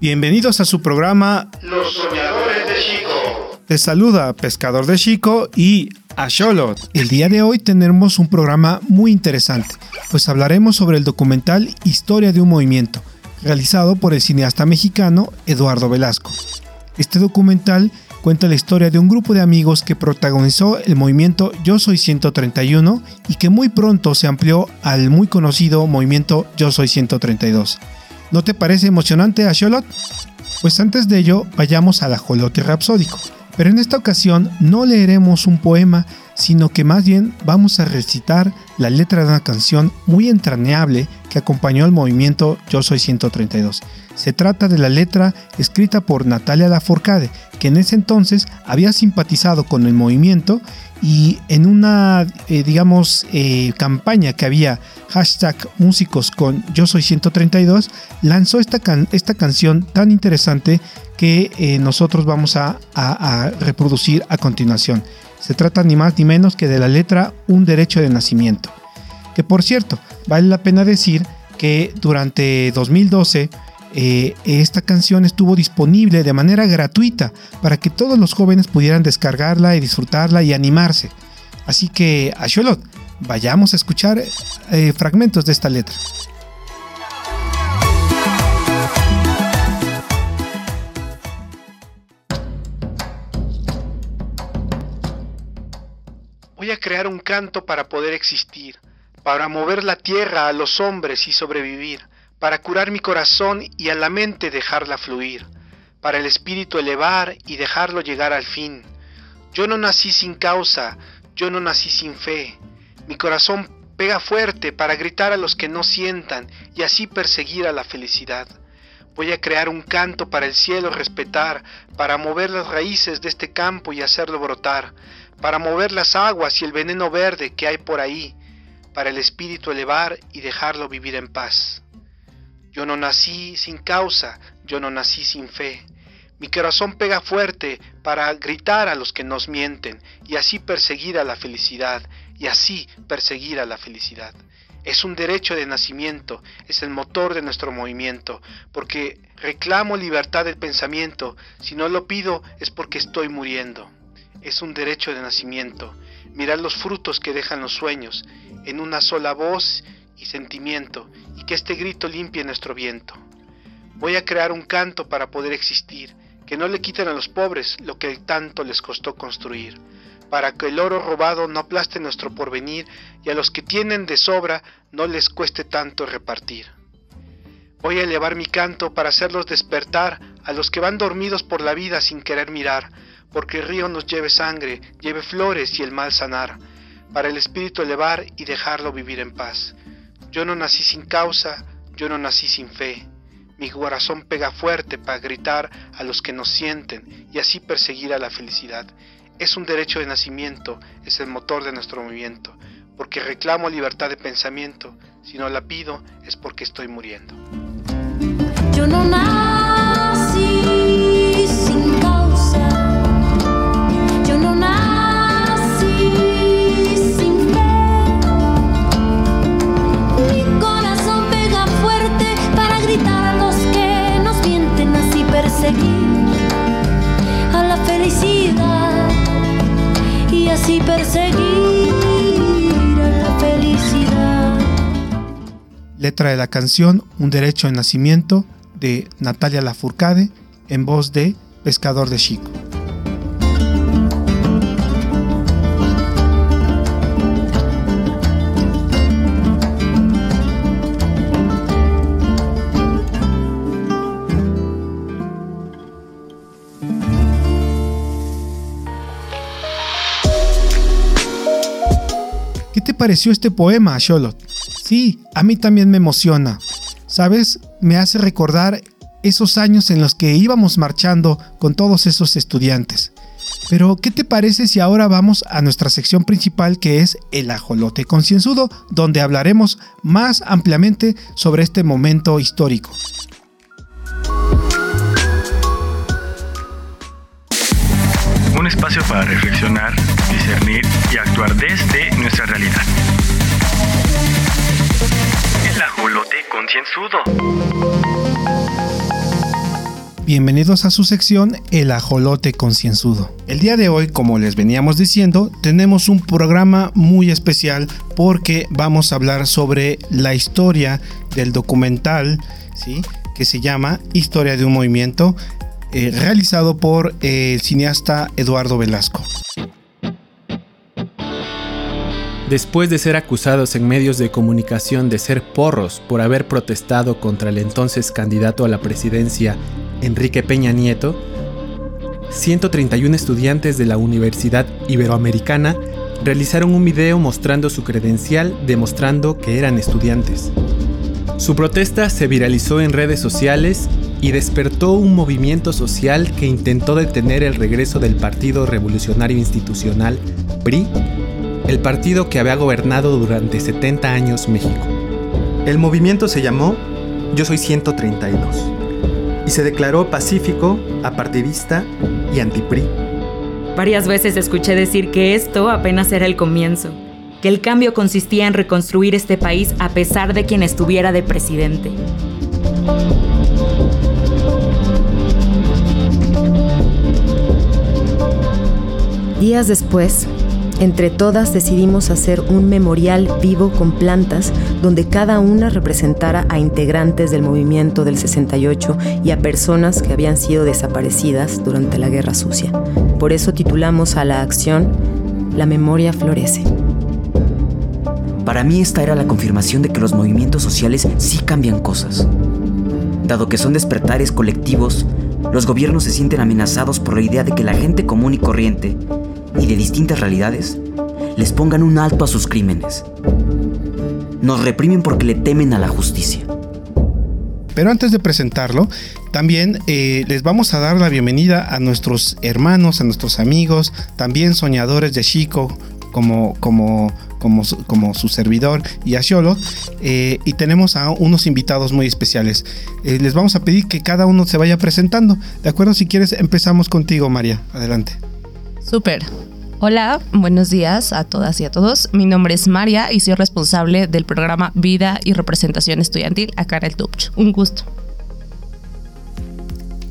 Bienvenidos a su programa Los Soñadores de Chico. Te saluda Pescador de Chico y Asholot. El día de hoy tenemos un programa muy interesante, pues hablaremos sobre el documental Historia de un Movimiento, realizado por el cineasta mexicano Eduardo Velasco. Este documental cuenta la historia de un grupo de amigos que protagonizó el movimiento Yo Soy 131 y que muy pronto se amplió al muy conocido movimiento Yo Soy 132. ¿No te parece emocionante, Asholot? Pues antes de ello, vayamos al ajolote rapsódico. Pero en esta ocasión no leeremos un poema, sino que más bien vamos a recitar la letra de una canción muy entrañable que acompañó al movimiento Yo Soy 132. Se trata de la letra escrita por Natalia Lafourcade, que en ese entonces había simpatizado con el movimiento y en una, eh, digamos, eh, campaña que había hashtag músicos con Yo Soy 132, lanzó esta, esta canción tan interesante que eh, nosotros vamos a, reproducir a continuación. Se trata ni más ni menos que de la letra Un derecho de nacimiento. Que por cierto, vale la pena decir que durante 2012 eh, esta canción estuvo disponible de manera gratuita para que todos los jóvenes pudieran descargarla y disfrutarla y animarse. Así que, a vayamos a escuchar eh, fragmentos de esta letra. Crear un canto para poder existir, para mover la tierra a los hombres y sobrevivir para curar mi corazón y a la mente dejarla fluir, para el espíritu elevar y dejarlo llegar al fin. Yo no nací sin causa, yo no nací sin fe. Mi corazón pega fuerte para gritar a los que no sientan y así perseguir a la felicidad. Voy a crear un canto para el cielo respetar, para mover las raíces de este campo y hacerlo brotar, para mover las aguas y el veneno verde que hay por ahí, para el espíritu elevar y dejarlo vivir en paz. Yo no nací sin causa, yo no nací sin fe. Mi corazón pega fuerte para gritar a los que nos mienten y así perseguir a la felicidad, y así perseguir a la felicidad. Es un derecho de nacimiento, es el motor de nuestro movimiento, porque reclamo libertad del pensamiento, si no lo pido es porque estoy muriendo. Es un derecho de nacimiento, mirar los frutos que dejan los sueños, en una sola voz y sentimiento, y que este grito limpie nuestro viento. Voy a crear un canto para poder existir, que no le quiten a los pobres lo que tanto les costó construir, para que el oro robado no aplaste nuestro porvenir y a los que tienen de sobra no les cueste tanto repartir. Voy a elevar mi canto para hacerlos despertar a los que van dormidos por la vida sin querer mirar, porque el río nos lleve sangre, lleve flores y el mal sanar, para el espíritu elevar y dejarlo vivir en paz. Yo no nací sin causa, yo no nací sin fe. Mi corazón pega fuerte para gritar a los que nos sienten y así perseguir a la felicidad. Es un derecho de nacimiento, es el motor de nuestro movimiento, porque reclamo libertad de pensamiento. Si no la pido es porque estoy muriendo. Letra de la canción Un derecho de nacimiento de Natalia Lafourcade en voz de Pescador de Chico. Pareció este poema, Charlotte? Sí, a mí también me emociona. ¿Sabes? Me hace recordar esos años en los que íbamos marchando con todos esos estudiantes. Pero, ¿qué te parece si ahora vamos a nuestra sección principal que es el ajolote concienzudo, donde hablaremos más ampliamente sobre este momento histórico? Espacio para reflexionar, discernir y actuar desde nuestra realidad. El ajolote concienzudo. Bienvenidos a su sección El ajolote concienzudo. El día de hoy, como les veníamos diciendo, tenemos un programa muy especial porque vamos a hablar sobre la historia del documental, ¿sí? que se llama Historia de un movimiento, eh, realizado por el cineasta Eduardo Velasco. Después de ser acusados en medios de comunicación de ser porros por haber protestado contra el entonces candidato a la presidencia, Enrique Peña Nieto, 131 estudiantes de la Universidad Iberoamericana realizaron un video mostrando su credencial demostrando que eran estudiantes. Su protesta se viralizó en redes sociales y despertó un movimiento social que intentó detener el regreso del Partido Revolucionario Institucional, PRI, el partido que había gobernado durante 70 años México. El movimiento se llamó Yo Soy 132 y se declaró pacífico, apartidista y antipri. Varias veces escuché decir que esto apenas era el comienzo, que el cambio consistía en reconstruir este país a pesar de quien estuviera de presidente. Días después, entre todas decidimos hacer un memorial vivo con plantas donde cada una representara a integrantes del movimiento del 68 y a personas que habían sido desaparecidas durante la Guerra Sucia. Por eso titulamos a la acción La memoria florece. Para mí esta era la confirmación de que los movimientos sociales sí cambian cosas. Dado que son despertares colectivos, los gobiernos se sienten amenazados por la idea de que la gente común y corriente y de distintas realidades les pongan un alto a sus crímenes. Nos reprimen porque le temen a la justicia. Pero antes de presentarlo, también eh, les vamos a dar la bienvenida a nuestros hermanos, a nuestros amigos, también soñadores de Chico, como, como, como, como su servidor y a. Eh, y tenemos a unos invitados muy especiales. Eh, les vamos a pedir que cada uno se vaya presentando. ¿De acuerdo? Si quieres, empezamos contigo, María. Adelante. Súper. Hola, buenos días a todas y a todos. Mi nombre es María y soy responsable del programa Vida y Representación Estudiantil acá en el TUPCH. Un gusto.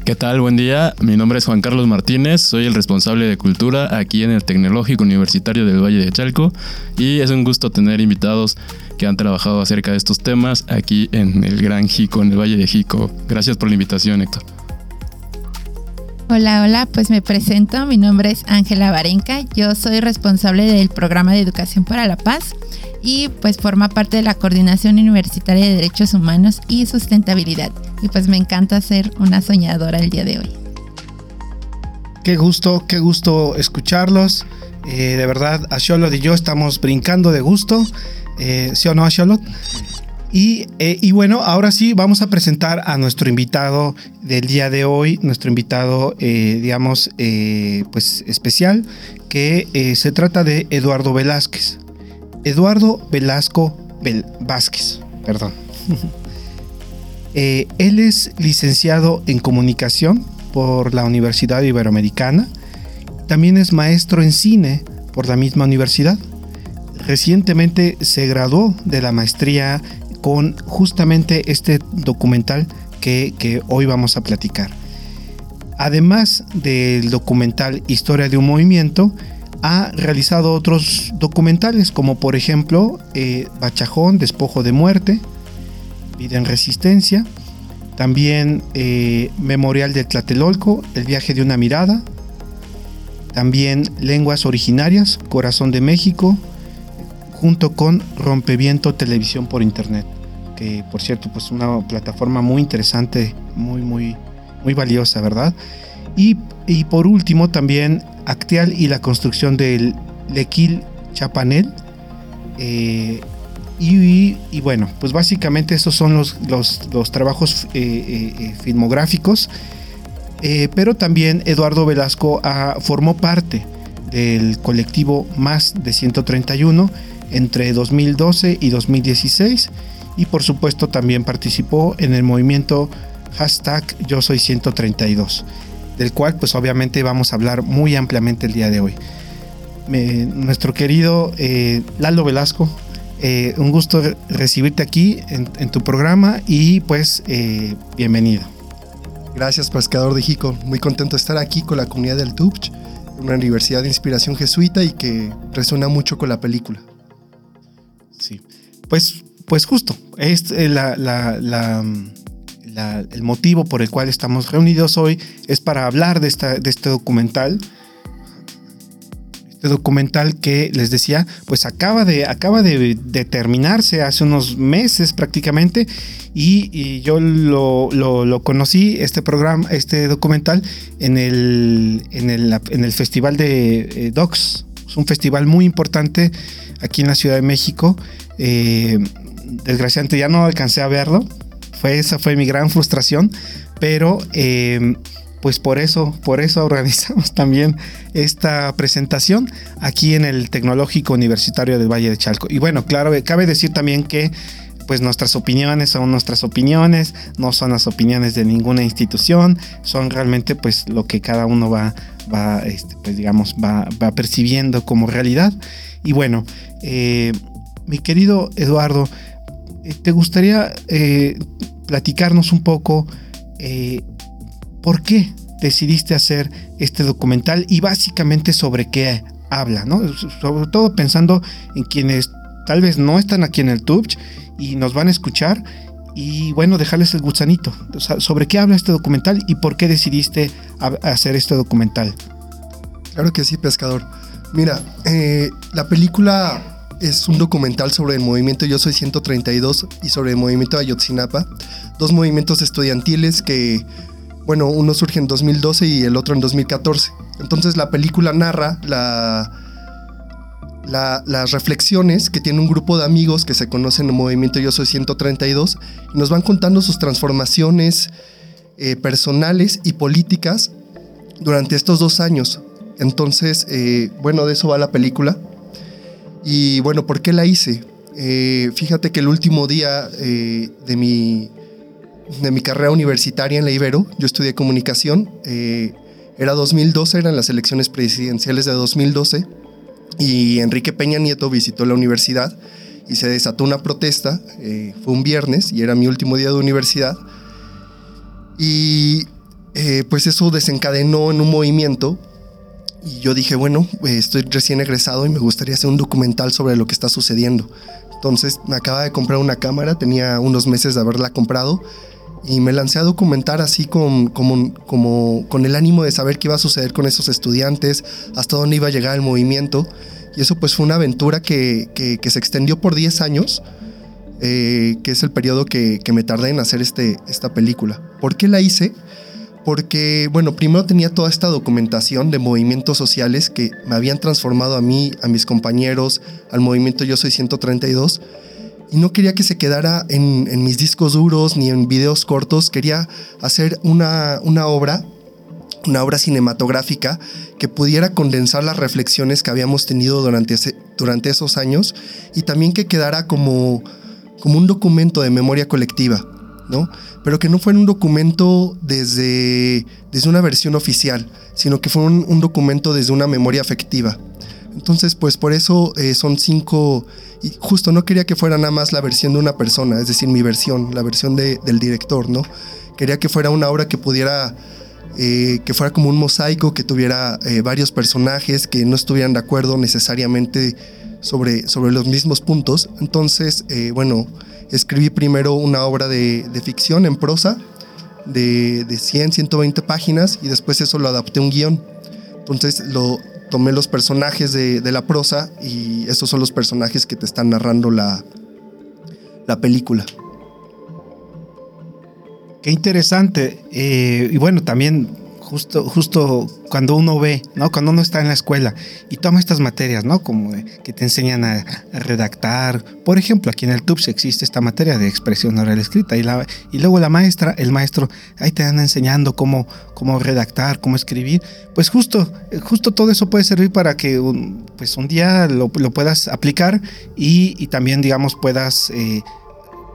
¿Qué tal? Buen día. Mi nombre es Juan Carlos Martínez, soy el responsable de cultura aquí en el Tecnológico Universitario del Valle de Chalco y es un gusto tener invitados que han trabajado acerca de estos temas aquí en el Gran Jico, en el Valle de Jico. Gracias por la invitación, Héctor. Hola, hola, pues me presento, mi nombre es Ángela Barenca, yo soy responsable del programa de Educación para la Paz y pues forma parte de la Coordinación Universitaria de Derechos Humanos y Sustentabilidad y pues me encanta ser una soñadora el día de hoy. Qué gusto, qué gusto escucharlos. Eh, de verdad, a Charlotte y yo estamos brincando de gusto. Eh, ¿Sí o no, Charlotte? Y, eh, y, bueno, ahora sí vamos a presentar a nuestro invitado del día de hoy, nuestro invitado, eh, digamos, eh, pues especial, que se trata de Eduardo Velázquez. Eduardo Velasco Vel Vázquez, perdón. Él es licenciado en comunicación por la Universidad Iberoamericana. También es maestro en cine por la misma universidad. Recientemente se graduó de la maestría con justamente este documental que, hoy vamos a platicar. Además del documental Historia de un Movimiento, ha realizado otros documentales como por ejemplo eh, Bachajón, Despojo de Muerte, Vida en Resistencia, también eh, Memorial de Tlatelolco, El viaje de una mirada, también Lenguas Originarias, Corazón de México, junto con Rompeviento Televisión por Internet, que por cierto, pues una plataforma muy interesante, muy, muy, muy valiosa, ¿verdad? Y, y por último también Acteal y la construcción del Lequil Chapanel. Eh, y, y, bueno, pues básicamente estos son los, los, los trabajos eh, eh, filmográficos. pero también Eduardo Velasco ah, formó parte del colectivo Más de 131 entre 2012 y 2016 y por supuesto también participó en el movimiento hashtag yo soy 132 del cual pues obviamente vamos a hablar muy ampliamente el día de hoy eh, nuestro querido eh, Lalo Velasco eh, un gusto recibirte aquí en, tu programa y pues bienvenido Gracias, pescador de Jico. Muy contento de estar aquí con la comunidad del TUPCH, una universidad de inspiración jesuita y que resuena mucho con la película. Pues, pues justo, es eh, la, el motivo por el cual estamos reunidos hoy es para hablar de, esta, de este documental este documental que les decía, pues acaba de, acaba de, terminarse hace unos meses prácticamente y, yo lo, lo, lo, conocí, este programa, este documental, en el, en el, en el Festival de eh, Docs. Es un festival muy importante aquí en la Ciudad de México. Eh, desgraciadamente ya no alcancé a verlo. Fue, esa fue mi gran frustración. Pero eh, pues por eso, por eso organizamos también esta presentación aquí en el Tecnológico Universitario del Valle de Chalco. Y bueno, claro, cabe decir también que pues nuestras opiniones son nuestras opiniones, no son las opiniones de ninguna institución, son realmente pues lo que cada uno va, va este, pues digamos, va, va, percibiendo como realidad. Y bueno, eh, mi querido Eduardo, eh, ¿te gustaría eh, platicarnos un poco eh, por qué decidiste hacer este documental y básicamente sobre qué habla, ¿no? Sobre todo pensando en quienes tal vez no están aquí en el TUBCH y nos van a escuchar y bueno, dejarles el gusanito. ¿Sobre qué habla este documental y por qué decidiste hacer este documental? Claro que sí, pescador. Mira, eh, la película es un documental sobre el movimiento Yo Soy 132 y sobre el movimiento Ayotzinapa, dos movimientos estudiantiles que, bueno, uno surge en 2012 y el otro en 2014. Entonces la película narra la, la, las reflexiones que tiene un grupo de amigos que se conocen en el movimiento Yo Soy 132 y nos van contando sus transformaciones eh, personales y políticas durante estos dos años. Entonces, eh, bueno, de eso va la película. Y bueno, ¿por qué la hice? Eh, fíjate que el último día eh, de, mi, de mi carrera universitaria en la Ibero, yo estudié comunicación, era 2012, eran las elecciones presidenciales de 2012, y Enrique Peña Nieto visitó la universidad y se desató una protesta, fue un viernes y era mi último día de universidad, y pues eso desencadenó en un movimiento y yo dije, bueno, eh, estoy recién egresado y me gustaría hacer un documental sobre lo que está sucediendo. Entonces me acaba de comprar una cámara, tenía unos meses de haberla comprado y me lancé a documentar así con, como, como, con el ánimo de saber qué iba a suceder con esos estudiantes, hasta dónde iba a llegar el movimiento. Y eso pues fue una aventura que, que, que se extendió por 10 años, eh, que es el periodo que, que me tardé en hacer este, esta película. ¿Por qué la hice? Porque, bueno, primero tenía toda esta documentación de movimientos sociales que me habían transformado a mí, a mis compañeros, al movimiento Yo Soy 132, y no quería que se quedara en, en mis discos duros ni en videos cortos, quería hacer una, una obra, una obra cinematográfica que pudiera condensar las reflexiones que habíamos tenido durante, ese, durante esos años y también que quedara como, como un documento de memoria colectiva, ¿no? pero que no fuera un documento desde, desde una versión oficial, sino que fue un, documento desde una memoria afectiva. Entonces, pues por eso eh, son cinco, y justo no quería que fuera nada más la versión de una persona, es decir, mi versión, la versión de, del director, ¿no? Quería que fuera una obra que pudiera, eh, que fuera como un mosaico, que tuviera eh, varios personajes que no estuvieran de acuerdo necesariamente sobre, sobre los mismos puntos. Entonces, bueno, escribí primero una obra de, de ficción en prosa de, de, 100, 120 páginas y después eso lo adapté a un guion. Entonces lo tomé los personajes de, de, la prosa y esos son los personajes que te están narrando la, la película. Qué interesante. Eh, y bueno, también justo, justo cuando uno ve, ¿no? Cuando uno está en la escuela y toma estas materias, ¿no? Como que te enseñan a, redactar. Por ejemplo, aquí en el TUPS existe esta materia de expresión oral escrita y, la, y luego la maestra, el maestro, ahí te van enseñando cómo, cómo redactar, cómo escribir. Pues justo, justo todo eso puede servir para que un, pues un día lo, lo puedas aplicar y, y, también, digamos, puedas... Eh,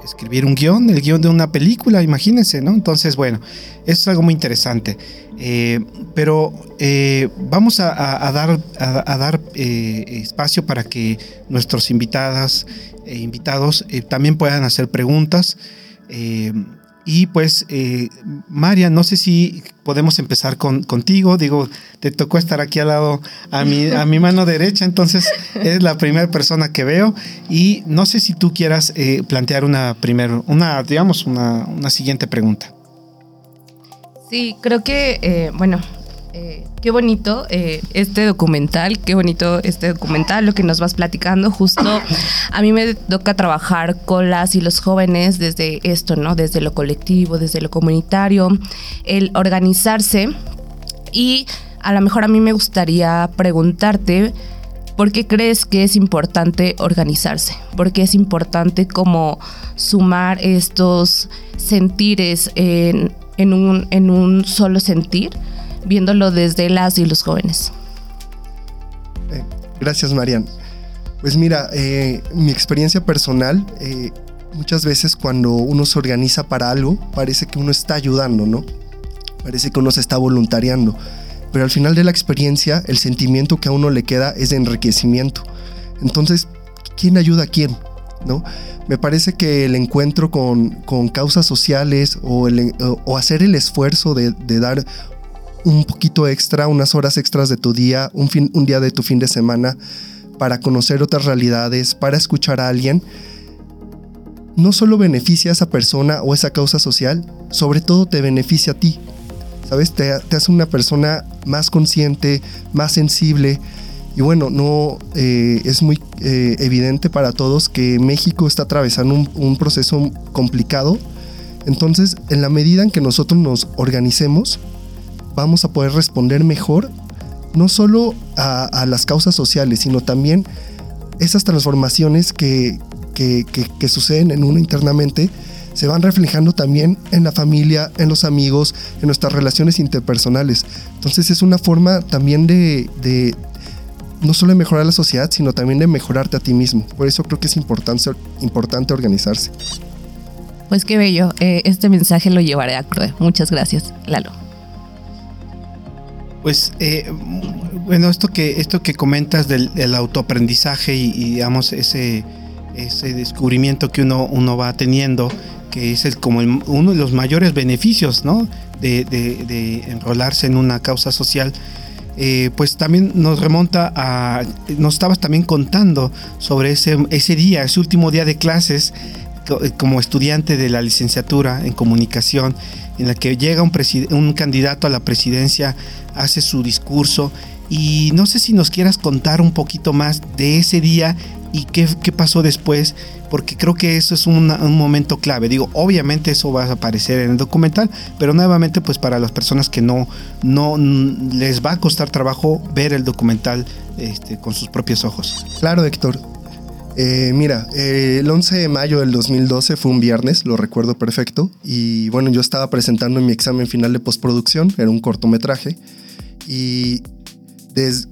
escribir un guion, el guion de una película, imagínense, ¿no? Entonces, bueno, eso es algo muy interesante. Eh, pero eh, vamos a, dar, a, dar eh, espacio para que nuestros invitadas e invitados también puedan hacer preguntas. Y pues, eh, María, no sé si podemos empezar con, contigo. Digo, te tocó estar aquí al lado, a mi, a mi mano derecha, entonces es la primera persona que veo. Y no sé si tú quieras eh, plantear una primera, una, digamos, una, una siguiente pregunta. Sí, creo que, eh, bueno, eh, qué bonito eh, este documental, qué bonito este documental, lo que nos vas platicando. Justo a mí me toca trabajar con las y los jóvenes desde esto, ¿no? Desde lo colectivo, desde lo comunitario, el organizarse. Y a lo mejor a mí me gustaría preguntarte, ¿por qué crees que es importante organizarse? ¿Por qué es importante como sumar estos sentires en, un solo sentir? Viéndolo desde las y los jóvenes. Eh, gracias, Marian. Pues mira, eh, mi experiencia personal, eh, muchas veces cuando uno se organiza para algo, parece que uno está ayudando, ¿no? Parece que uno se está voluntariando. Pero al final de la experiencia, el sentimiento que a uno le queda es de enriquecimiento. Entonces, ¿quién ayuda a quién? ¿No? Me parece que el encuentro con, con causas sociales o, hacer el esfuerzo de dar un poquito extra, unas horas extras de tu día, un, fin, un día de tu fin de semana, para conocer otras realidades, para escuchar a alguien, no solo beneficia a esa persona o esa causa social, sobre todo te beneficia a ti. ¿Sabes? Te, hace una persona más consciente, más sensible. Y bueno, no eh, es muy eh, evidente para todos que México está atravesando un proceso complicado. Entonces, en la medida en que nosotros nos organicemos, vamos a poder responder mejor no solo a, las causas sociales, sino también esas transformaciones que, que, suceden en uno internamente se van reflejando también en la familia, en los amigos, en nuestras relaciones interpersonales. Entonces es una forma también de, de no solo de mejorar la sociedad, sino también de mejorarte a ti mismo. Por eso creo que es importante, importante organizarse. Pues qué bello. Eh, este mensaje lo llevaré a Chloe. Muchas gracias, Lalo. Pues eh, bueno, esto que, esto que comentas del, autoaprendizaje y, digamos ese, ese descubrimiento que uno, uno va teniendo, que es el, como uno de los mayores beneficios ¿no? de, de, enrolarse en una causa social, eh, pues también nos remonta a, nos estabas también contando sobre ese, ese día, ese último día de clases como estudiante de la licenciatura en comunicación, en la que llega un, un candidato a la presidencia hace su discurso y no sé si nos quieras contar un poquito más de ese día y qué, qué pasó después, porque creo que eso es un momento clave. Digo, obviamente eso va a aparecer en el documental, pero nuevamente pues para las personas que no, no les va a costar trabajo ver el documental este, con sus propios ojos. Claro, Héctor. Eh, mira, eh, el 11 de mayo del 2012 fue un viernes, lo recuerdo perfecto, y bueno, yo estaba presentando mi examen final de postproducción, era un cortometraje, y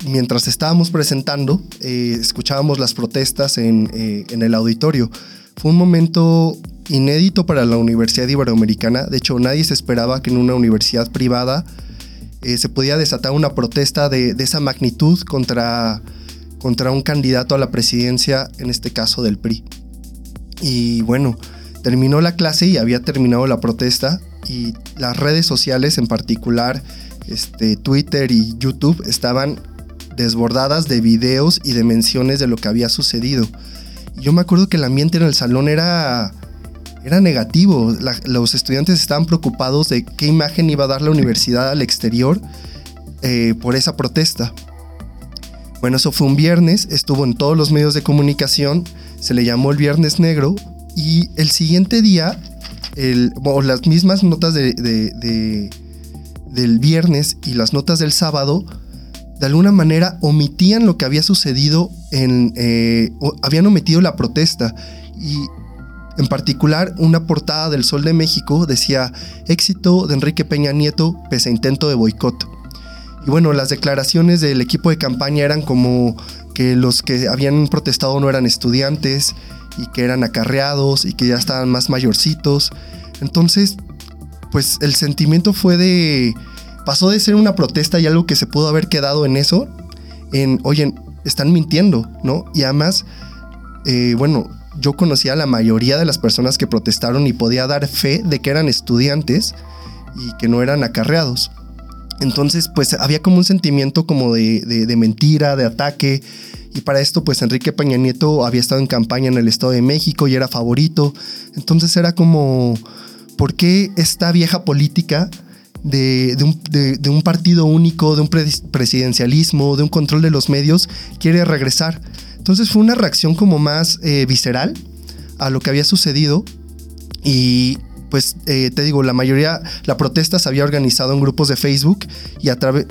mientras estábamos presentando, eh, escuchábamos las protestas en, en, el auditorio. Fue un momento inédito para la Universidad Iberoamericana, de hecho nadie se esperaba que en una universidad privada se podía desatar una protesta de, de esa magnitud contra contra un candidato a la presidencia, en este caso del PRI. Y bueno, terminó la clase y había terminado la protesta y las redes sociales en particular, este, Twitter y YouTube estaban desbordadas de videos y de menciones de lo que había sucedido. yo me acuerdo que el ambiente en el salón era, era negativo. los estudiantes estaban preocupados de qué imagen iba a dar la universidad al exterior eh, por esa protesta. Bueno, eso fue un viernes, estuvo en todos los medios de comunicación, se le llamó el Viernes Negro y el siguiente día, las mismas notas de, del viernes y las notas del sábado, de alguna manera omitían lo que había sucedido en... Eh, habían omitido la protesta y en particular, una portada del Sol de México decía éxito de Enrique Peña Nieto pese a intento de boicot. Y bueno, las declaraciones del equipo de campaña eran como que los que habían protestado no eran estudiantes y que eran acarreados y que ya estaban más mayorcitos. Entonces, pues el sentimiento fue de... pasó de ser una protesta y algo que se pudo haber quedado en eso, en, oye, están mintiendo, ¿no? Y además, eh, bueno, yo conocía a la mayoría de las personas que protestaron y podía dar fe de que eran estudiantes y que no eran acarreados. Entonces, pues había como un sentimiento como de, de, mentira, de ataque. Y para esto, pues Enrique Peña Nieto había estado en campaña en el Estado de México y era favorito. Entonces era como, ¿por qué esta vieja política de, de, un, partido único, de un presidencialismo, de un control de los medios, quiere regresar? Entonces fue una reacción como más eh, visceral a lo que había sucedido y pues eh, te digo, la mayoría, la protesta se había organizado en grupos de Facebook y a través...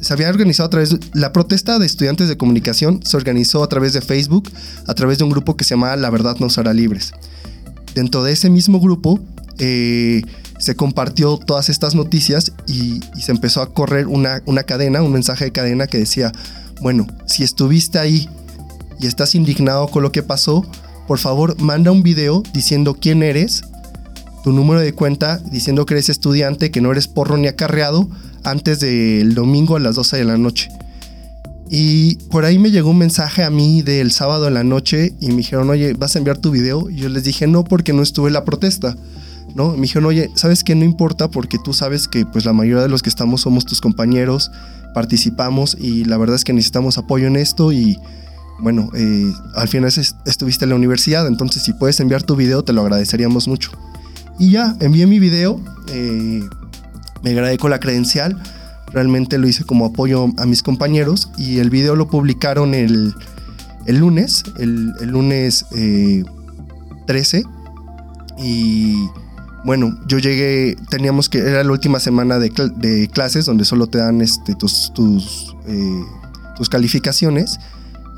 Se había organizado a través... la protesta de estudiantes de comunicación se organizó a través de Facebook, a través de un grupo que se llamaba La Verdad nos hará libres. Dentro de ese mismo grupo eh, se compartió todas estas noticias y, se empezó a correr una, una cadena, un mensaje de cadena que decía, bueno, si estuviste ahí y estás indignado con lo que pasó, por favor manda un video diciendo quién eres, tu número de cuenta, diciendo que eres estudiante, que no eres porro ni acarreado, antes del domingo a las 12 de la noche. Y por ahí me llegó un mensaje a mí del sábado en la noche y me dijeron, oye, ¿vas a enviar tu video? Y yo les dije, no, porque no estuve en la protesta. ¿No? Me dijeron, oye, ¿sabes qué? No importa porque tú sabes que pues la mayoría de los que estamos somos tus compañeros, participamos y la verdad es que necesitamos apoyo en esto y bueno, eh, al final estuviste en la universidad, entonces si puedes enviar tu video te lo agradeceríamos mucho. Y ya, envié mi video, eh, me con la credencial, realmente lo hice como apoyo a mis compañeros y el video lo publicaron el, el lunes, el, lunes 13 eh, y bueno, yo llegué, teníamos que, era la última semana de, clases donde solo te dan este, tus, tus, eh, tus, calificaciones.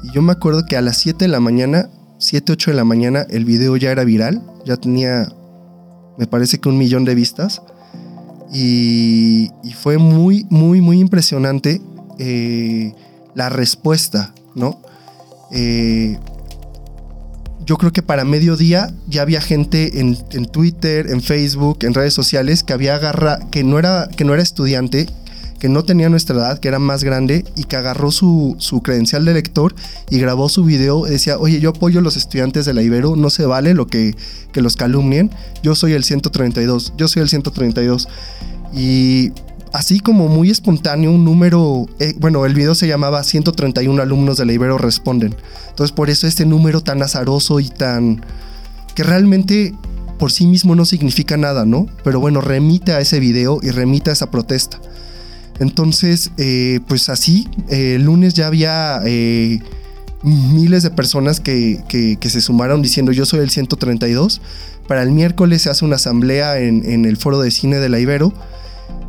Y yo me acuerdo que a las 7 de la mañana, 7, 8 de la mañana, el video ya era viral, ya tenía, me parece que un millón de vistas. Y, fue muy, muy, muy impresionante eh, la respuesta, ¿no? Eh, yo creo que para mediodía ya había gente en, Twitter, en Facebook, en redes sociales que había agarra, que no que no era estudiante, que no tenía nuestra edad, que era más grande y que agarró su, credencial de lector y grabó su video. Decía, oye, yo apoyo a los estudiantes de la Ibero, no se vale lo que, que los calumnien. Yo soy el 132, yo soy el 132. Y así como muy espontáneo, un número, eh, bueno, el video se llamaba 131 alumnos de la Ibero responden. Entonces por eso este número tan azaroso y tan... que realmente por sí mismo no significa nada, ¿no? Pero bueno, remite a ese video y remite a esa protesta. Entonces, eh, pues así, eh, el lunes ya había miles de personas que, que, se sumaron diciendo yo soy el 132. Para el miércoles se hace una asamblea en, en el foro de cine de la Ibero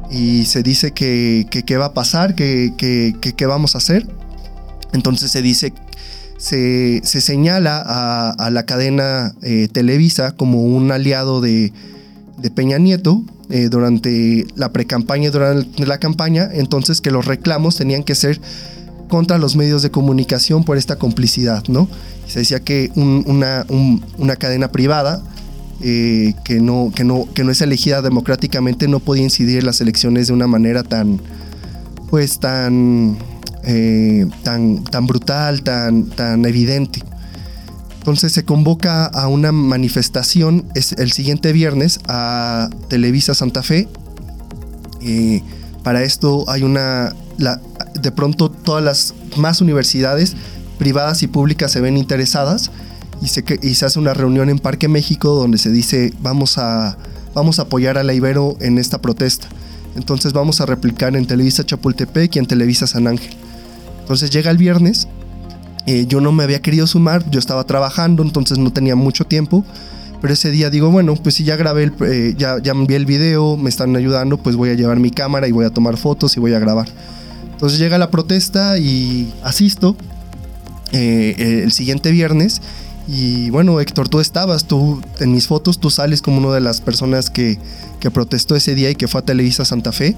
y se dice que qué va a pasar, que qué vamos a hacer. Entonces se dice, se, se señala a, la cadena eh, Televisa como un aliado de, de Peña Nieto eh, durante la pre-campaña y durante la campaña, entonces que los reclamos tenían que ser contra los medios de comunicación por esta complicidad, ¿no? Se decía que una, una cadena privada eh, que, no, que, no, que no es elegida democráticamente no podía incidir en las elecciones de una manera tan, pues tan, eh, tan, tan brutal, tan, tan evidente. Entonces se convoca a una manifestación el siguiente viernes a Televisa Santa Fe. Eh, para esto hay una, de pronto todas las más universidades privadas y públicas se ven interesadas y se, y se hace una reunión en Parque México donde se dice vamos a, vamos a apoyar a la Ibero en esta protesta. Entonces vamos a replicar en Televisa Chapultepec y en Televisa San Ángel. Entonces llega el viernes, eh, yo no me había querido sumar, yo estaba trabajando, entonces no tenía mucho tiempo. Pero ese día digo, bueno, pues si ya grabé, el, eh, ya, ya envié el video, me están ayudando, pues voy a llevar mi cámara y voy a tomar fotos y voy a grabar. Entonces llega la protesta y asisto eh, el siguiente viernes y bueno, Héctor, tú estabas, tú en mis fotos, tú sales como una de las personas que, que protestó ese día y que fue a Televisa Santa Fe.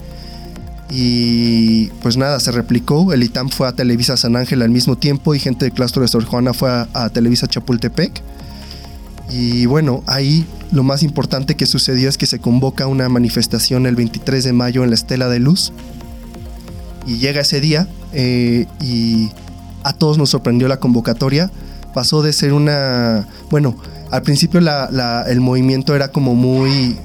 Y pues nada, se replicó. El ITAM fue a Televisa San Ángel al mismo tiempo y gente del claustro de Sor Juana fue a, Televisa Chapultepec. Y bueno, ahí lo más importante que sucedió es que se convoca una manifestación el 23 de mayo en la Estela de Luz. Y llega ese día eh, y a todos nos sorprendió la convocatoria pasó de ser una, bueno, al principio la- el movimiento era como muy,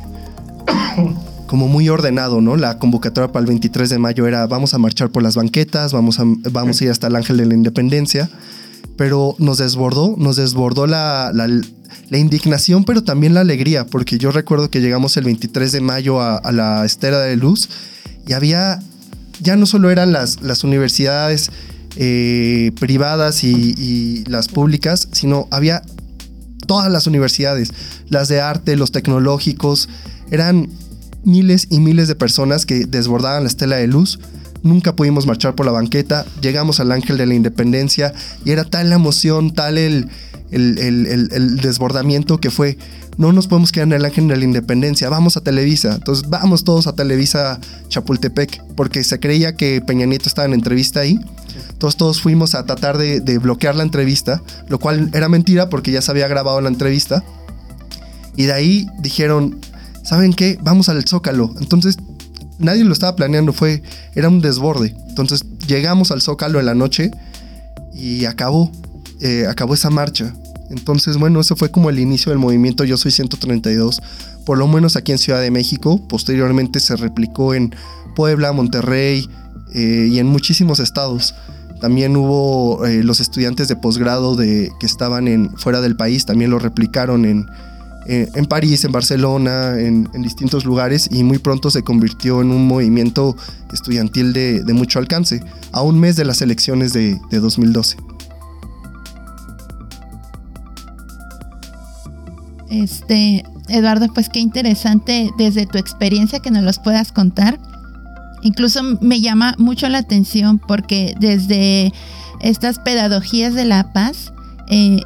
como muy ordenado, ¿no? La convocatoria para el 23 de mayo era vamos a marchar por las banquetas, vamos a, vamos a ir hasta el Ángel de la Independencia, pero nos desbordó, nos desbordó la, la- indignación, pero también la alegría, porque yo recuerdo que llegamos el 23 de mayo a, a la Estera de Luz y había, ya no solo eran las, las universidades eh, privadas y, y las públicas, sino había todas las universidades, las de arte, los tecnológicos, eran miles y miles de personas que desbordaban la estela de luz. Nunca pudimos marchar por la banqueta, llegamos al Ángel de la Independencia y era tal la emoción, tal el, el, el- el- desbordamiento que fue, no nos podemos quedar en el Ángel de la Independencia, vamos a Televisa. Entonces vamos todos a Televisa Chapultepec, porque se creía que Peña Nieto estaba en entrevista ahí. Entonces todos fuimos a tratar de, de bloquear la entrevista, lo cual era mentira porque ya se había grabado la entrevista. Y de ahí dijeron, ¿saben qué? Vamos al Zócalo. Entonces nadie lo estaba planeando, fue, era un desborde. Entonces llegamos al Zócalo en la noche y acabó, eh, acabó esa marcha. Entonces, bueno, eso fue como el inicio del movimiento Yo Soy 132, por lo menos aquí en Ciudad de México. Posteriormente se replicó en Puebla, Monterrey eh, y en muchísimos estados. También hubo eh, los estudiantes de posgrado de, que estaban en, fuera del país, también lo replicaron en, eh, en París, en Barcelona, en, distintos lugares y muy pronto se convirtió en un movimiento estudiantil de, mucho alcance, a un mes de las elecciones de, de 2012. Este, Eduardo, pues qué interesante desde tu experiencia que nos los puedas contar. Incluso me llama mucho la atención porque desde estas pedagogías de la paz, eh,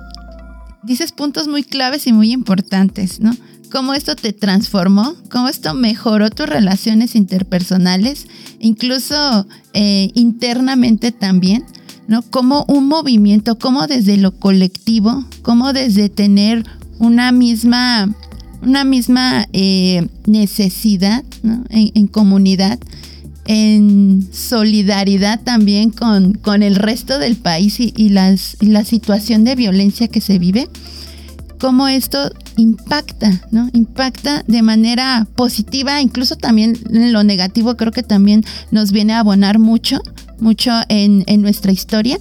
dices puntos muy claves y muy importantes, ¿no? Cómo esto te transformó, cómo esto mejoró tus relaciones interpersonales, incluso eh, internamente también, ¿no? Como un movimiento, como desde lo colectivo, como desde tener una misma, una misma eh, necesidad en comunidad, en solidaridad también con, con el resto del país y, y las, y la situación de violencia que se vive, cómo esto impacta, ¿no? Impacta de manera positiva, incluso también en lo negativo creo que también nos viene a abonar mucho, mucho en, en nuestra historia.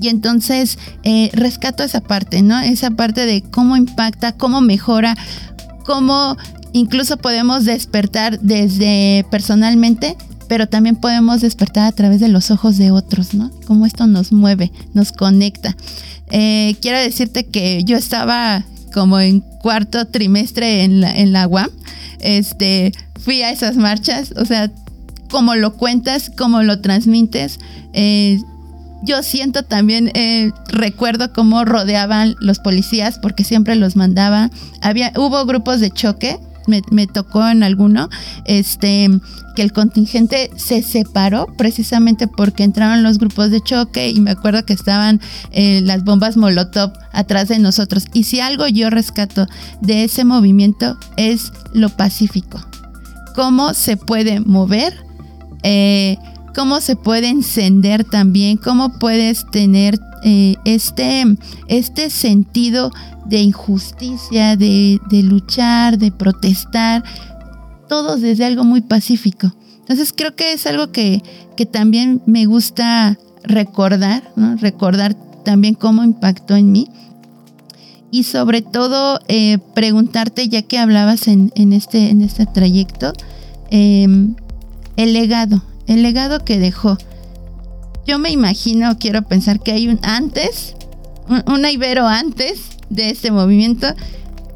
Y entonces eh, rescato esa parte, ¿no? Esa parte de cómo impacta, cómo mejora, cómo incluso podemos despertar desde personalmente, pero también podemos despertar a través de los ojos de otros, ¿no? Cómo esto nos mueve, nos conecta. Eh, quiero decirte que yo estaba como en cuarto trimestre en la, en la UAM, este, fui a esas marchas, o sea, como lo cuentas, como lo transmites, eh, yo siento también, eh, recuerdo cómo rodeaban los policías porque siempre los mandaban. Había, hubo grupos de choque, me, tocó en alguno, este, que el contingente se separó precisamente porque entraron los grupos de choque y me acuerdo que estaban eh, las bombas Molotov atrás de nosotros. Y si algo yo rescato de ese movimiento es lo pacífico. Cómo se puede mover. Eh, cómo se puede encender también, cómo puedes tener eh, este, este sentido de injusticia, de, de, luchar, de protestar, todos desde algo muy pacífico. Entonces creo que es algo que, que también me gusta recordar, ¿no? recordar también cómo impactó en mí. Y sobre todo eh, preguntarte, ya que hablabas en, en, este, en este trayecto, eh, el legado, el legado que dejó. Yo me imagino, quiero pensar que hay un antes, un, una Ibero antes de este movimiento,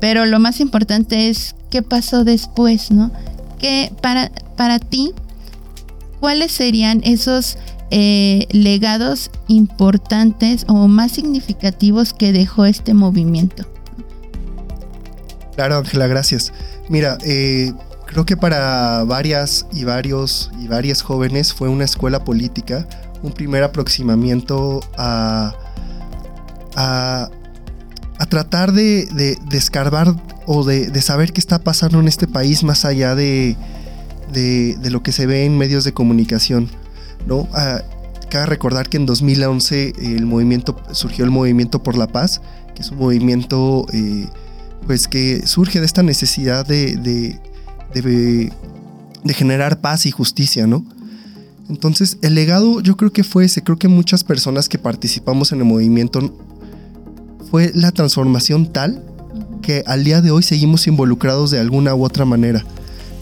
pero lo más importante es qué pasó después, ¿no? Que para, para ti, ¿cuáles serían esos eh, legados importantes o más significativos que dejó este movimiento? Claro, Ángela, gracias. Mira, eh, creo que para varias y varios y varias jóvenes fue una escuela política, un primer aproximamiento a, a, a tratar de, de, escarbar o de, de, saber qué está pasando en este país más allá de, lo que se ve en medios de comunicación. ¿no? Uh, cabe recordar que en 2011 el movimiento, surgió el Movimiento por la Paz, que es un movimiento eh, pues que surge de esta necesidad de generar paz y justicia, ¿no? Entonces, el legado yo creo que fue ese, creo que muchas personas que participamos en el movimiento fue la transformación tal que al día de hoy seguimos involucrados de alguna u otra manera.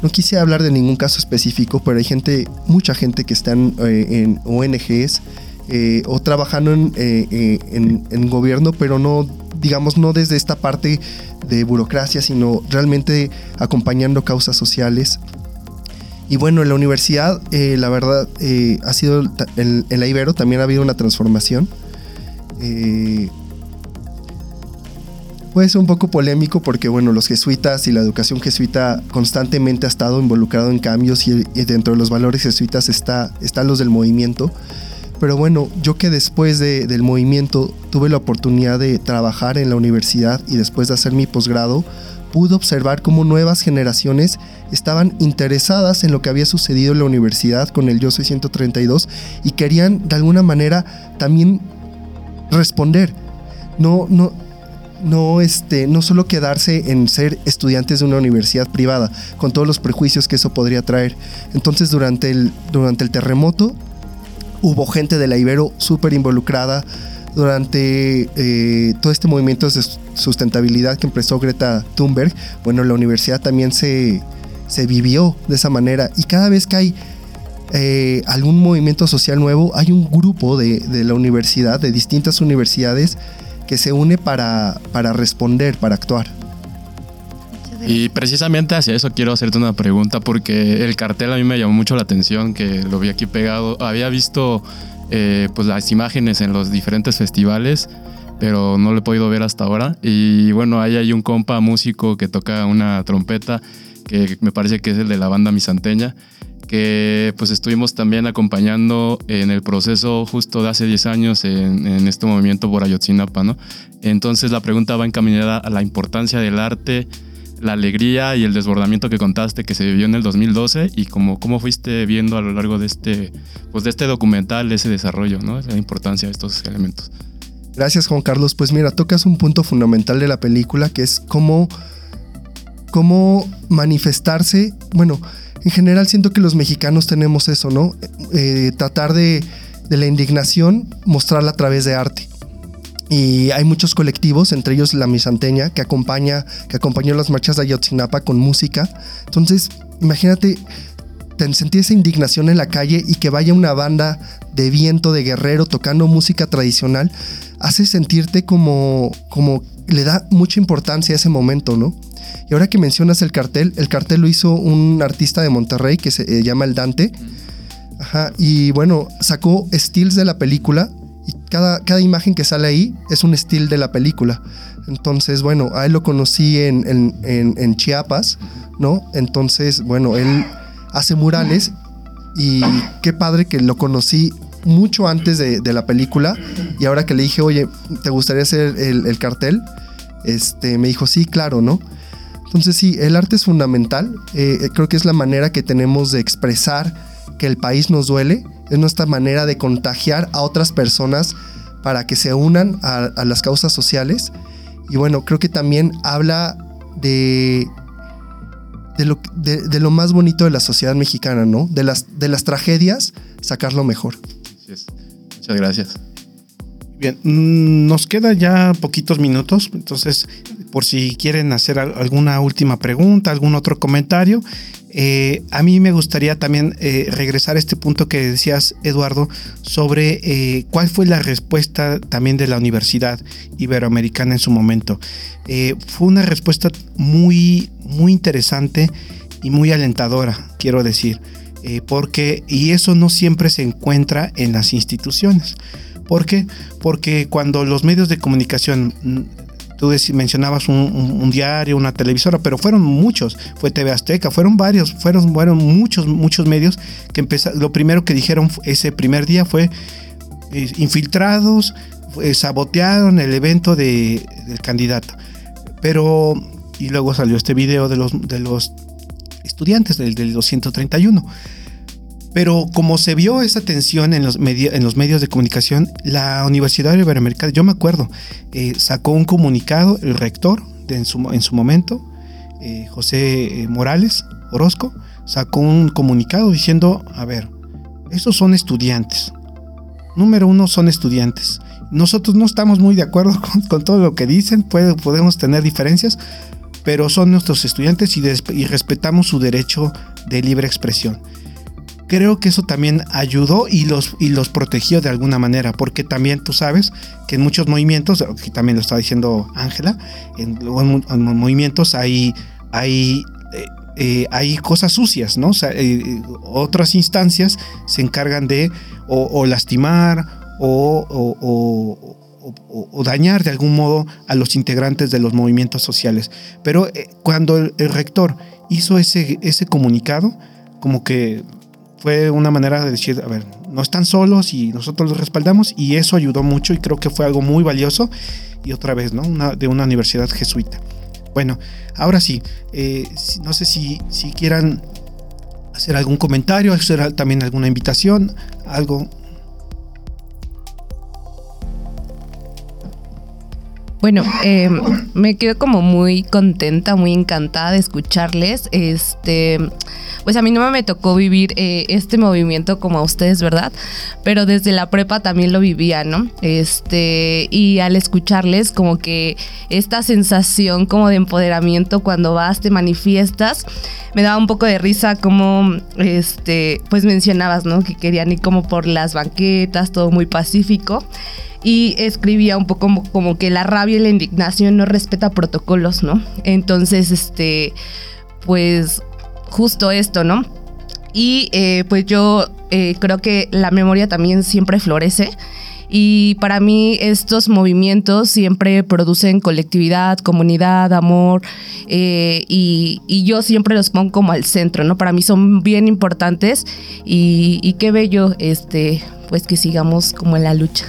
No quisiera hablar de ningún caso específico, pero hay gente, mucha gente que está en, eh, ONGs eh, o trabajando eh, en, en, gobierno, pero no, digamos, no desde esta parte de burocracia, sino realmente acompañando causas sociales. Y bueno, en la universidad, la verdad, ha sido, en, en, la Ibero también ha habido una transformación. Ser un poco polémico porque, bueno, los jesuitas y la educación jesuita constantemente ha estado involucrado en cambios y, dentro de los valores jesuitas está, están los del movimiento. Pero bueno, yo que después del movimiento tuve la oportunidad de trabajar en la universidad y después de hacer mi posgrado, pude observar cómo nuevas generaciones estaban interesadas en lo que había sucedido en la universidad con el Yo Soy 132 y querían de alguna manera también responder. No, no, no, este, no solo quedarse en ser estudiantes de una universidad privada, con todos los prejuicios que eso podría traer. Entonces, durante el, durante el terremoto, hubo gente de la Ibero súper involucrada. Durante eh, todo este movimiento de sustentabilidad que empezó Greta Thunberg, bueno, la universidad también se, se vivió de esa manera. Y cada vez que hay eh, algún movimiento social nuevo, hay un grupo de, de la universidad, de distintas universidades, que se une para, para responder, para actuar. Y precisamente hacia eso quiero hacerte una pregunta porque el cartel a mí me llamó mucho la atención, que lo vi aquí pegado. Había visto eh, pues las imágenes en los diferentes festivales, pero no lo he podido ver hasta ahora. Y bueno, ahí hay un compa músico que toca una trompeta, que me parece que es el de la banda misanteña que pues estuvimos también acompañando en el proceso justo de hace 10 años en, este movimiento por Ayotzinapa, ¿no? Entonces la pregunta va encaminada a la importancia del arte, la alegría y el desbordamiento que contaste que se vivió en el 2012 y cómo, fuiste viendo a lo largo de este, pues de este documental ese desarrollo, ¿no? La importancia de estos elementos. Gracias Juan Carlos. Pues mira, tocas un punto fundamental de la película que es cómo, cómo manifestarse, bueno, en general siento que los mexicanos tenemos eso, ¿no? Eh, tratar de, la indignación, mostrarla a través de arte. Y hay muchos colectivos, entre ellos la Misanteña, que acompaña, que acompañó las marchas de Ayotzinapa con música. Entonces, imagínate sentir esa indignación en la calle y que vaya una banda de viento, de guerrero, tocando música tradicional, hace sentirte como, como le da mucha importancia a ese momento, ¿no? Y ahora que mencionas el cartel, el cartel lo hizo un artista de Monterrey que se eh, llama El Dante. Ajá, y bueno, sacó stills de la película y cada, cada imagen que sale ahí es un still de la película. Entonces, bueno, a él lo conocí en, en, Chiapas, ¿no? Entonces, bueno, él hace murales y qué padre que lo conocí mucho antes de, la película y ahora que le dije, oye, ¿te gustaría hacer el, el cartel? Este, me dijo, sí, claro, ¿no? Entonces sí, el arte es fundamental. Eh, eh, creo que es la manera que tenemos de expresar que el país nos duele. Es nuestra manera de contagiar a otras personas para que se unan a, las causas sociales. Y bueno, creo que también habla de, de, lo, de, lo más bonito de la sociedad mexicana, ¿no? De las, de las tragedias, sacar lo mejor. Muchas gracias. Bien, mm, nos queda ya poquitos minutos, entonces por si quieren hacer alguna última pregunta, algún otro comentario. Eh, a mí me gustaría también eh, regresar a este punto que decías, Eduardo, sobre eh, cuál fue la respuesta también de la Universidad Iberoamericana en su momento. fue una respuesta muy, muy interesante y muy alentadora, quiero decir, porque, y eso no siempre se encuentra en las instituciones. ¿Por qué? Porque cuando los medios de comunicación, mm, tú mencionabas un, diario, una televisora, pero fueron muchos, fue TV Azteca, fueron varios, fueron, fueron muchos, muchos medios que empezaron, lo primero que dijeron ese primer día fue eh, infiltrados, sabotearon el evento del candidato. Pero, y luego salió este video de los, de los estudiantes del, del 231 Pero como se vio esa tensión en los, medios de comunicación, la Universidad Iberoamericana, yo me acuerdo, eh, sacó un comunicado, el rector en, su, en su momento, eh, José eh, Morales Orozco, sacó un comunicado diciendo, a ver, esos son estudiantes. Número uno, son estudiantes. Nosotros no estamos muy de acuerdo con, todo lo que dicen, podemos tener diferencias, pero son nuestros estudiantes y respetamos su derecho de libre expresión creo que eso también ayudó y los, y los protegió de alguna manera, porque también tú sabes que en muchos movimientos, que también lo estaba diciendo Ángela, en, movimientos hay, hay, eh, eh, hay cosas sucias, ¿no? O sea, eh, otras instancias se encargan de o, lastimar o, o, dañar de algún modo a los integrantes de los movimientos sociales. Pero cuando el, el rector hizo ese, ese comunicado, como que fue una manera de decir, a ver, no están solos y nosotros los respaldamos y eso ayudó mucho y creo que fue algo muy valioso y otra vez, ¿no? Una, de una universidad jesuita. Bueno, ahora sí, eh, no sé si, si quieran hacer algún comentario, hacer también alguna invitación, algo. Bueno, eh, me quedo como muy contenta, muy encantada de escucharles. Este pues a mí no me tocó vivir eh, este movimiento como a ustedes, ¿verdad? Pero desde la prepa también lo vivía, ¿no? Este, y al escucharles como que esta sensación como de empoderamiento cuando vas, te manifiestas, me daba un poco de risa como, este, pues mencionabas, ¿no? Que querían ir como por las banquetas, todo muy pacífico y escribía un poco como, como, que la rabia y la indignación no respeta protocolos, ¿no? Entonces, este, pues justo esto, ¿no? Y eh, pues yo eh, creo que la memoria también siempre florece. Y para mí estos movimientos siempre producen colectividad, comunidad, amor, eh, y, yo siempre los pongo como al centro, ¿no? Para mí son bien importantes y, qué bello, este, pues que sigamos como en la lucha.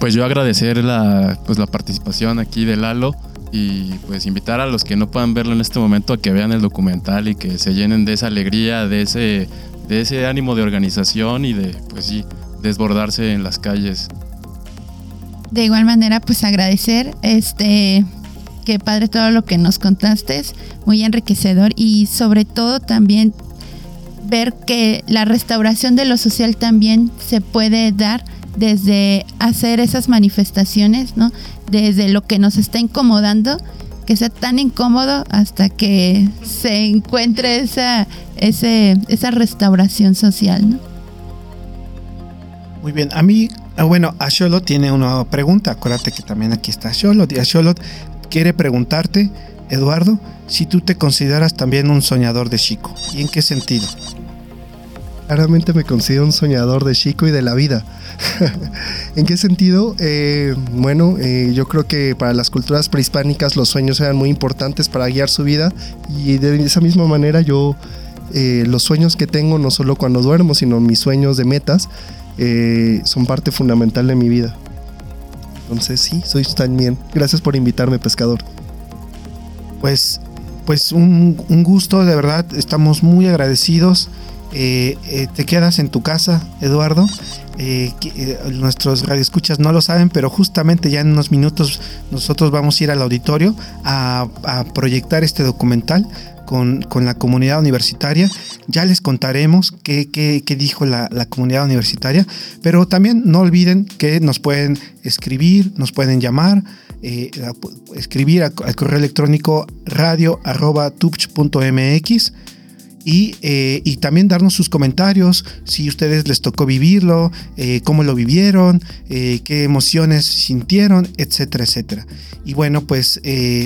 Pues, yo agradecer la, pues la participación aquí de Lalo y pues invitar a los que no puedan verlo en este momento a que vean el documental y que se llenen de esa alegría, de ese, de ese ánimo de organización y de, pues sí, desbordarse en las calles. De igual manera, pues agradecer, este, que padre todo lo que nos contaste, muy enriquecedor y sobre todo también ver que la restauración de lo social también se puede dar desde hacer esas manifestaciones, ¿no? Desde lo que nos está incomodando, que sea tan incómodo hasta que se encuentre esa, ese, esa restauración social, ¿no? Muy bien, a mí, ah, bueno, Asholot tiene una pregunta, acuérdate que también aquí está Asholot, y Asholot quiere preguntarte, Eduardo, si tú te consideras también un soñador de Chico, ¿y en qué sentido? Claramente me considero un soñador de Chico y de la vida. ¿En qué sentido? Eh, bueno, eh, yo creo que para las culturas prehispánicas los sueños eran muy importantes para guiar su vida y de esa misma manera yo eh, los sueños que tengo no solo cuando duermo, sino mis sueños de metas son parte fundamental de mi vida. Entonces sí, soy también. Gracias por invitarme, pescador. Pues, pues un, un gusto, de verdad. Estamos muy agradecidos. Te quedas en tu casa, Eduardo. Eh, eh, nuestros radioescuchas no lo saben, pero justamente ya en unos minutos nosotros vamos a ir al auditorio a, proyectar este documental con, la comunidad universitaria. Ya les contaremos qué, dijo la, comunidad universitaria, pero también no olviden que nos pueden escribir, nos pueden llamar, eh, escribir al correo electrónico radio.tupch.mx eh, y, también darnos sus comentarios, si ustedes les tocó vivirlo, eh, cómo lo vivieron, eh, qué emociones sintieron, etcétera, etcétera. Y bueno, pues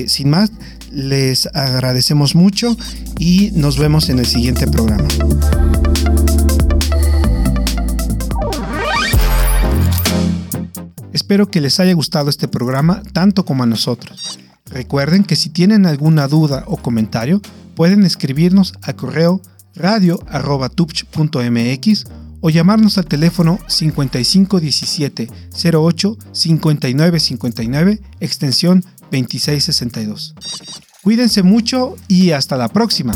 sin más, les agradecemos mucho y nos vemos en el siguiente programa. Espero que les haya gustado este programa tanto como a nosotros. Recuerden que si tienen alguna duda o comentario, pueden escribirnos a correo radio.tupch.mx o llamarnos al teléfono 5517 08 59 59 extensión 2662. Cuídense mucho y hasta la próxima.